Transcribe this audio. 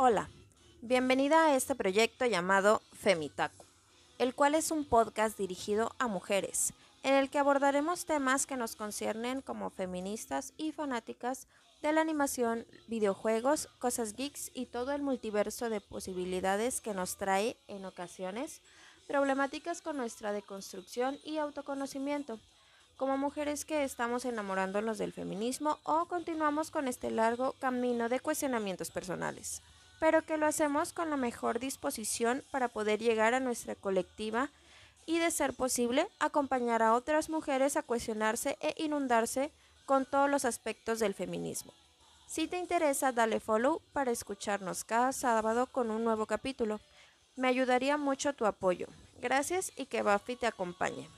Hola, bienvenida a este proyecto llamado Femitaku, el cual es un podcast dirigido a mujeres, en el que abordaremos temas que nos conciernen como feministas y fanáticas de la animación, videojuegos, cosas geeks y todo el multiverso de posibilidades que nos trae en ocasiones problemáticas con nuestra deconstrucción y autoconocimiento, como mujeres que estamos enamorándonos del feminismo o continuamos con este largo camino de cuestionamientos personales pero que lo hacemos con la mejor disposición para poder llegar a nuestra colectiva y, de ser posible, acompañar a otras mujeres a cuestionarse e inundarse con todos los aspectos del feminismo. Si te interesa, dale follow para escucharnos cada sábado con un nuevo capítulo. Me ayudaría mucho tu apoyo. Gracias y que Buffy te acompañe.